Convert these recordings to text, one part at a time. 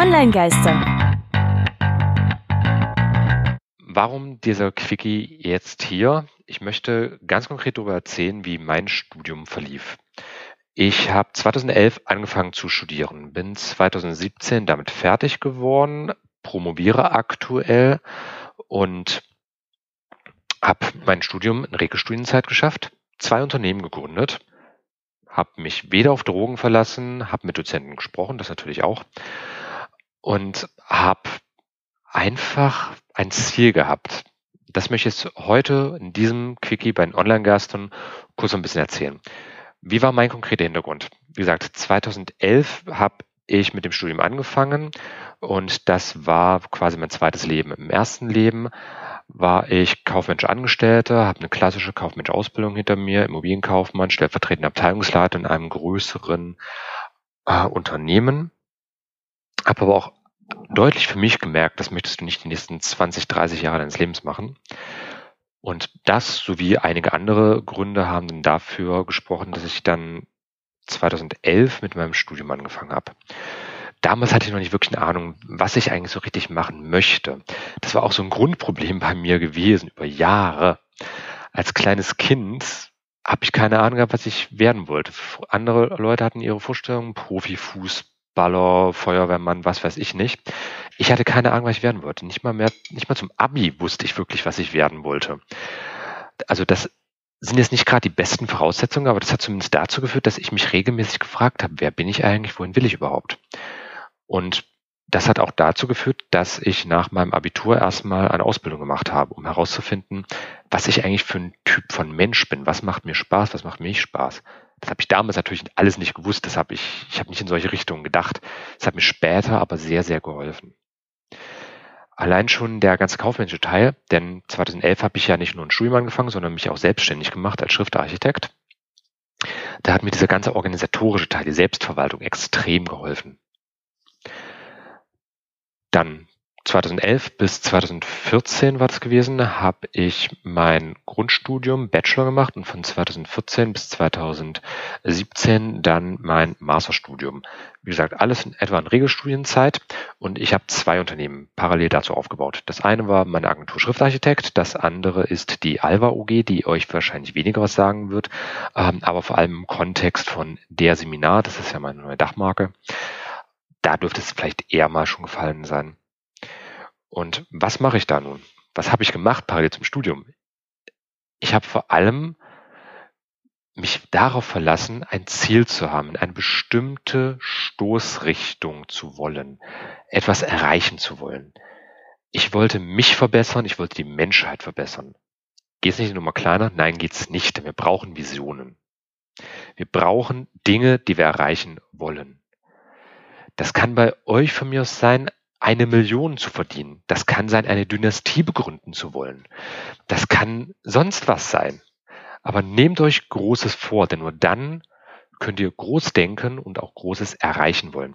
Online-Geister. Warum dieser Quickie jetzt hier? Ich möchte ganz konkret darüber erzählen, wie mein Studium verlief. Ich habe 2011 angefangen zu studieren, bin 2017 damit fertig geworden, promoviere aktuell und habe mein Studium in Regelstudienzeit geschafft, zwei Unternehmen gegründet, habe mich weder auf Drogen verlassen, habe mit Dozenten gesprochen, das natürlich auch, und habe einfach ein Ziel gehabt. Das möchte ich jetzt heute in diesem Quickie bei den Online-Gastern kurz ein bisschen erzählen. Wie war mein konkreter Hintergrund? Wie gesagt, 2011 habe ich mit dem Studium angefangen und das war quasi mein zweites Leben. Im ersten Leben war ich Kaufmensch Angestellter, habe eine klassische Kaufmensch Ausbildung hinter mir, Immobilienkaufmann, stellvertretender Abteilungsleiter in einem größeren äh, Unternehmen, habe aber auch deutlich für mich gemerkt, das möchtest du nicht die nächsten 20, 30 Jahre deines Lebens machen. Und das sowie einige andere Gründe haben dann dafür gesprochen, dass ich dann 2011 mit meinem Studium angefangen habe. Damals hatte ich noch nicht wirklich eine Ahnung, was ich eigentlich so richtig machen möchte. Das war auch so ein Grundproblem bei mir gewesen über Jahre. Als kleines Kind habe ich keine Ahnung gehabt, was ich werden wollte. Andere Leute hatten ihre Vorstellungen, Profifußballer, Feuerwehrmann, was weiß ich nicht. Ich hatte keine Ahnung, was ich werden wollte. Nicht mal mehr, nicht mal zum Abi wusste ich wirklich, was ich werden wollte. Also das sind jetzt nicht gerade die besten Voraussetzungen, aber das hat zumindest dazu geführt, dass ich mich regelmäßig gefragt habe, wer bin ich eigentlich, wohin will ich überhaupt? Und das hat auch dazu geführt, dass ich nach meinem Abitur erstmal eine Ausbildung gemacht habe, um herauszufinden, was ich eigentlich für ein Typ von Mensch bin. Was macht mir Spaß, was macht mir nicht Spaß. Das habe ich damals natürlich alles nicht gewusst. Das habe ich, ich habe nicht in solche Richtungen gedacht. Das hat mir später aber sehr, sehr geholfen. Allein schon der ganze kaufmännische Teil, denn 2011 habe ich ja nicht nur ein Studium angefangen, sondern mich auch selbstständig gemacht als Schriftarchitekt. Da hat mir dieser ganze organisatorische Teil, die Selbstverwaltung extrem geholfen. Dann 2011 bis 2014 war das gewesen, habe ich mein Grundstudium Bachelor gemacht und von 2014 bis 2017 dann mein Masterstudium. Wie gesagt, alles in etwa in Regelstudienzeit und ich habe zwei Unternehmen parallel dazu aufgebaut. Das eine war meine Agentur Schriftarchitekt, das andere ist die Alva OG, die euch wahrscheinlich weniger was sagen wird, ähm, aber vor allem im Kontext von der Seminar, das ist ja meine neue Dachmarke. Da dürfte es vielleicht eher mal schon gefallen sein. Und was mache ich da nun? Was habe ich gemacht parallel zum Studium? Ich habe vor allem mich darauf verlassen, ein Ziel zu haben, eine bestimmte Stoßrichtung zu wollen, etwas erreichen zu wollen. Ich wollte mich verbessern, ich wollte die Menschheit verbessern. Geht es nicht nur mal kleiner? Nein, geht es nicht. Wir brauchen Visionen. Wir brauchen Dinge, die wir erreichen wollen. Das kann bei euch von mir aus sein, eine Million zu verdienen. Das kann sein, eine Dynastie begründen zu wollen. Das kann sonst was sein. Aber nehmt euch Großes vor, denn nur dann könnt ihr groß denken und auch Großes erreichen wollen.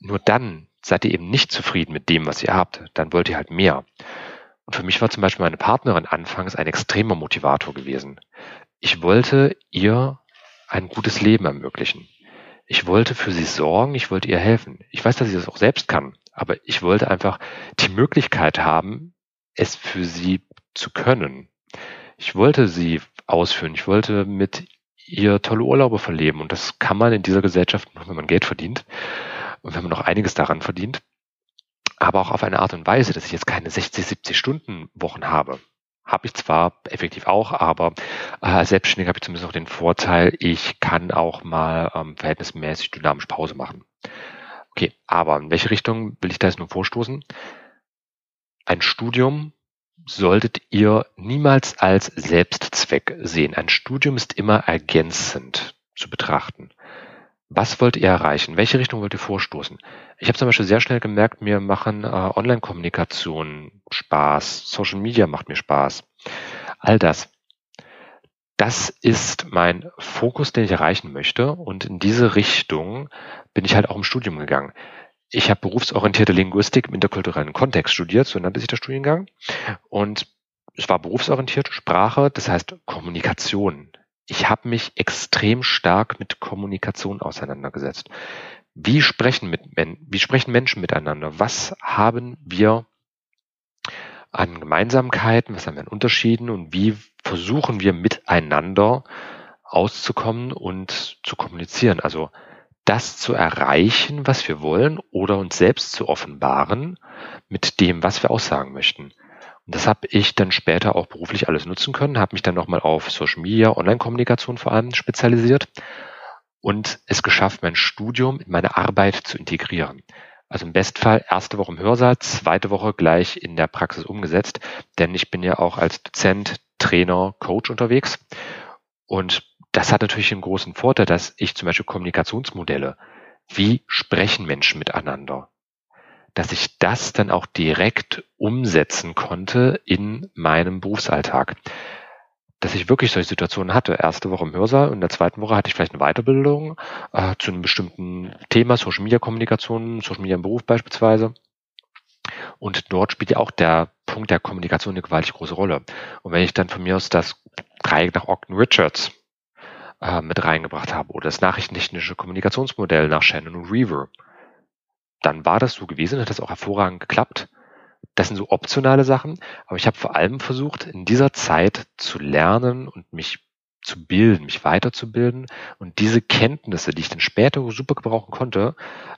Nur dann seid ihr eben nicht zufrieden mit dem, was ihr habt. Dann wollt ihr halt mehr. Und für mich war zum Beispiel meine Partnerin anfangs ein extremer Motivator gewesen. Ich wollte ihr ein gutes Leben ermöglichen. Ich wollte für sie sorgen, ich wollte ihr helfen. Ich weiß, dass sie das auch selbst kann. Aber ich wollte einfach die Möglichkeit haben, es für sie zu können. Ich wollte sie ausführen. Ich wollte mit ihr tolle Urlaube verleben. Und das kann man in dieser Gesellschaft wenn man Geld verdient und wenn man noch einiges daran verdient. Aber auch auf eine Art und Weise, dass ich jetzt keine 60, 70 Stunden Wochen habe. Habe ich zwar effektiv auch, aber äh, als Selbstständiger habe ich zumindest auch den Vorteil, ich kann auch mal ähm, verhältnismäßig dynamisch Pause machen. Okay, aber in welche Richtung will ich da jetzt nur vorstoßen? Ein Studium solltet ihr niemals als Selbstzweck sehen. Ein Studium ist immer ergänzend zu betrachten. Was wollt ihr erreichen? Welche Richtung wollt ihr vorstoßen? Ich habe zum Beispiel sehr schnell gemerkt, mir machen äh, Online-Kommunikation Spaß, Social Media macht mir Spaß. All das. Das ist mein Fokus, den ich erreichen möchte. Und in diese Richtung bin ich halt auch im Studium gegangen. Ich habe berufsorientierte Linguistik im interkulturellen Kontext studiert, so nannte sich der Studiengang. Und es war berufsorientiert, Sprache, das heißt Kommunikation. Ich habe mich extrem stark mit Kommunikation auseinandergesetzt. Wie sprechen, mit, wie sprechen Menschen miteinander? Was haben wir an Gemeinsamkeiten, was haben wir an Unterschieden und wie versuchen wir miteinander auszukommen und zu kommunizieren? Also das zu erreichen, was wir wollen oder uns selbst zu offenbaren mit dem, was wir aussagen möchten. Und das habe ich dann später auch beruflich alles nutzen können, habe mich dann nochmal auf Social Media, Online-Kommunikation vor allem spezialisiert und es geschafft, mein Studium in meine Arbeit zu integrieren. Also im Bestfall erste Woche im Hörsaal, zweite Woche gleich in der Praxis umgesetzt, denn ich bin ja auch als Dozent, Trainer, Coach unterwegs und das hat natürlich einen großen Vorteil, dass ich zum Beispiel Kommunikationsmodelle, wie sprechen Menschen miteinander, dass ich das dann auch direkt umsetzen konnte in meinem Berufsalltag. Dass ich wirklich solche Situationen hatte. Erste Woche im Hörsaal und in der zweiten Woche hatte ich vielleicht eine Weiterbildung äh, zu einem bestimmten Thema, Social Media Kommunikation, Social Media im Beruf beispielsweise. Und dort spielt ja auch der Punkt der Kommunikation eine gewaltig große Rolle. Und wenn ich dann von mir aus das Dreieck nach Ogden Richards äh, mit reingebracht habe oder das nachrichtentechnische Kommunikationsmodell nach Shannon und Reaver, dann war das so gewesen, hat das auch hervorragend geklappt. Das sind so optionale Sachen, aber ich habe vor allem versucht, in dieser Zeit zu lernen und mich zu bilden, mich weiterzubilden und diese Kenntnisse, die ich dann später super gebrauchen konnte,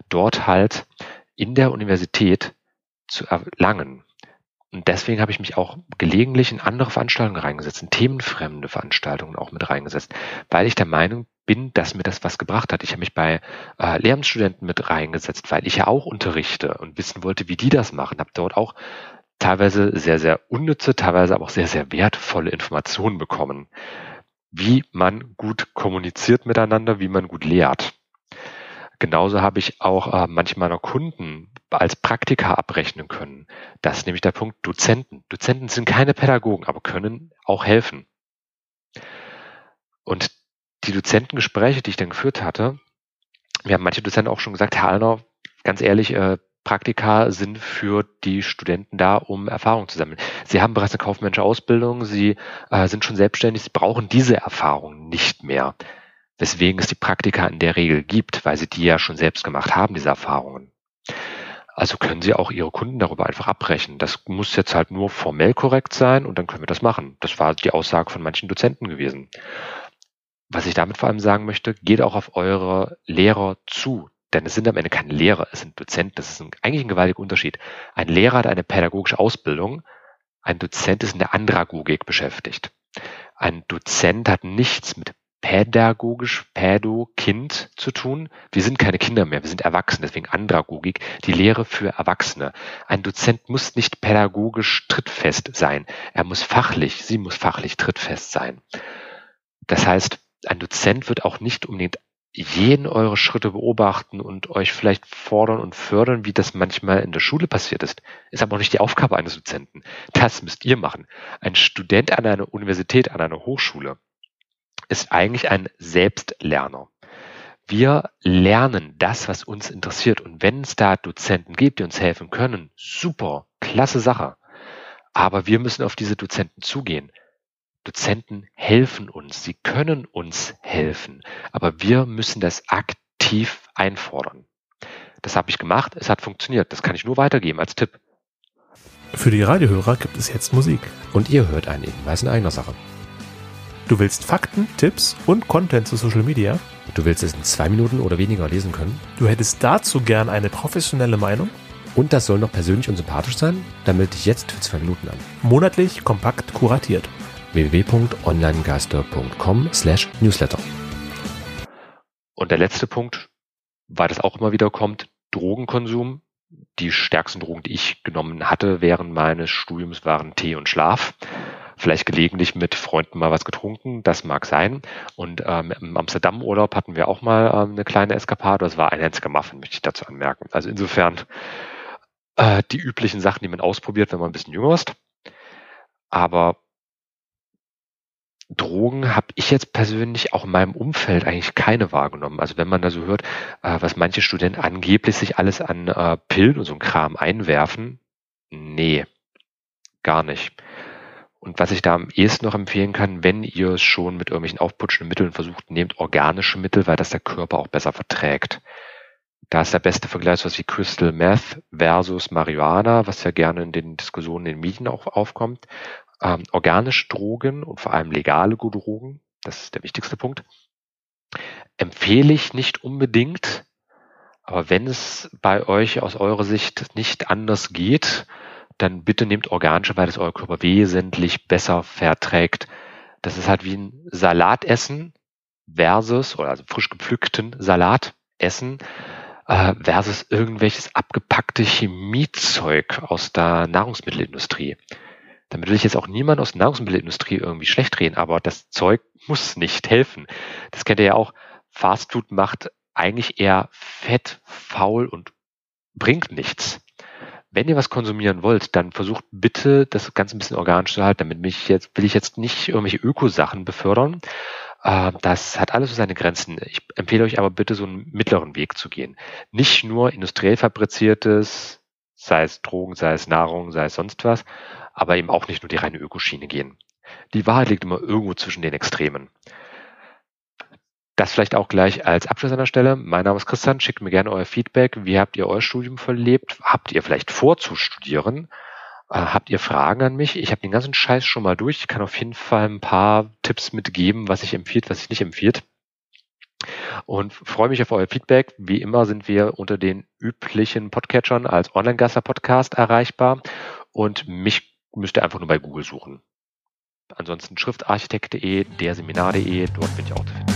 dort halt in der Universität zu erlangen. Und deswegen habe ich mich auch gelegentlich in andere Veranstaltungen reingesetzt, in themenfremde Veranstaltungen auch mit reingesetzt, weil ich der Meinung bin, dass mir das was gebracht hat. Ich habe mich bei äh, Lehramtsstudenten mit reingesetzt, weil ich ja auch unterrichte und wissen wollte, wie die das machen. Habe dort auch teilweise sehr, sehr unnütze, teilweise aber auch sehr, sehr wertvolle Informationen bekommen, wie man gut kommuniziert miteinander, wie man gut lehrt. Genauso habe ich auch äh, manche meiner Kunden als Praktika abrechnen können. Das ist nämlich der Punkt Dozenten. Dozenten sind keine Pädagogen, aber können auch helfen. Und die Dozentengespräche, die ich dann geführt hatte, mir haben manche Dozenten auch schon gesagt, Herr Allner, ganz ehrlich, äh, Praktika sind für die Studenten da, um Erfahrung zu sammeln. Sie haben bereits eine kaufmännische Ausbildung, sie äh, sind schon selbstständig, sie brauchen diese Erfahrung nicht mehr weswegen es die Praktika in der Regel gibt, weil sie die ja schon selbst gemacht haben, diese Erfahrungen. Also können Sie auch Ihre Kunden darüber einfach abbrechen. Das muss jetzt halt nur formell korrekt sein und dann können wir das machen. Das war die Aussage von manchen Dozenten gewesen. Was ich damit vor allem sagen möchte, geht auch auf eure Lehrer zu. Denn es sind am Ende keine Lehrer, es sind Dozenten. Das ist ein, eigentlich ein gewaltiger Unterschied. Ein Lehrer hat eine pädagogische Ausbildung, ein Dozent ist in der Andragogik beschäftigt. Ein Dozent hat nichts mit pädagogisch, pädo, Kind zu tun. Wir sind keine Kinder mehr, wir sind Erwachsene, deswegen Andragogik, die Lehre für Erwachsene. Ein Dozent muss nicht pädagogisch trittfest sein. Er muss fachlich, sie muss fachlich trittfest sein. Das heißt, ein Dozent wird auch nicht unbedingt jeden eure Schritte beobachten und euch vielleicht fordern und fördern, wie das manchmal in der Schule passiert ist. Ist aber auch nicht die Aufgabe eines Dozenten. Das müsst ihr machen. Ein Student an einer Universität, an einer Hochschule ist eigentlich ein Selbstlerner. Wir lernen das, was uns interessiert. Und wenn es da Dozenten gibt, die uns helfen können, super, klasse Sache. Aber wir müssen auf diese Dozenten zugehen. Dozenten helfen uns, sie können uns helfen, aber wir müssen das aktiv einfordern. Das habe ich gemacht, es hat funktioniert. Das kann ich nur weitergeben als Tipp. Für die Radiohörer gibt es jetzt Musik. Und ihr hört einen Hinweis in eigener Sache. Du willst Fakten, Tipps und Content zu Social Media? Du willst es in zwei Minuten oder weniger lesen können? Du hättest dazu gern eine professionelle Meinung? Und das soll noch persönlich und sympathisch sein? Dann melde dich jetzt für zwei Minuten an. Monatlich kompakt kuratiert. www.onlinegeister.com slash newsletter. Und der letzte Punkt, weil das auch immer wieder kommt, Drogenkonsum. Die stärksten Drogen, die ich genommen hatte während meines Studiums, waren Tee und Schlaf vielleicht gelegentlich mit Freunden mal was getrunken, das mag sein. Und ähm, im Amsterdam-Urlaub hatten wir auch mal ähm, eine kleine Eskapade, das war ein einziger Muffin, möchte ich dazu anmerken. Also insofern äh, die üblichen Sachen, die man ausprobiert, wenn man ein bisschen jünger ist. Aber Drogen habe ich jetzt persönlich auch in meinem Umfeld eigentlich keine wahrgenommen. Also wenn man da so hört, äh, was manche Studenten angeblich sich alles an äh, Pillen und so ein Kram einwerfen, nee, gar nicht. Und was ich da am ehesten noch empfehlen kann, wenn ihr es schon mit irgendwelchen aufputschenden Mitteln versucht, nehmt organische Mittel, weil das der Körper auch besser verträgt. Da ist der beste Vergleich was wie Crystal Meth versus Marihuana, was ja gerne in den Diskussionen in den Medien auch aufkommt. Ähm, organische Drogen und vor allem legale Drogen, das ist der wichtigste Punkt, empfehle ich nicht unbedingt. Aber wenn es bei euch aus eurer Sicht nicht anders geht, dann bitte nehmt organische, weil es euer Körper wesentlich besser verträgt. Das ist halt wie ein Salatessen versus, oder also frisch gepflückten Salat essen äh, versus irgendwelches abgepackte Chemiezeug aus der Nahrungsmittelindustrie. Damit will ich jetzt auch niemand aus der Nahrungsmittelindustrie irgendwie schlecht reden, aber das Zeug muss nicht helfen. Das kennt ihr ja auch. Fastfood macht eigentlich eher fett, faul und bringt nichts. Wenn ihr was konsumieren wollt, dann versucht bitte, das Ganze ein bisschen organisch zu halten. Damit mich jetzt, will ich jetzt nicht irgendwelche Ökosachen befördern, äh, das hat alles so seine Grenzen. Ich empfehle euch aber bitte so einen mittleren Weg zu gehen. Nicht nur industriell fabriziertes, sei es Drogen, sei es Nahrung, sei es sonst was, aber eben auch nicht nur die reine Ökoschiene gehen. Die Wahrheit liegt immer irgendwo zwischen den Extremen. Das vielleicht auch gleich als Abschluss an der Stelle. Mein Name ist Christian, schickt mir gerne euer Feedback. Wie habt ihr euer Studium verlebt? Habt ihr vielleicht vor zu studieren? Äh, habt ihr Fragen an mich? Ich habe den ganzen Scheiß schon mal durch. Ich kann auf jeden Fall ein paar Tipps mitgeben, was ich empfiehlt, was ich nicht empfiehlt. Und freue mich auf euer Feedback. Wie immer sind wir unter den üblichen Podcatchern als Online-Gaster-Podcast erreichbar. Und mich müsst ihr einfach nur bei Google suchen. Ansonsten schriftarchitekt.de, derseminar.de, dort bin ich auch zu finden.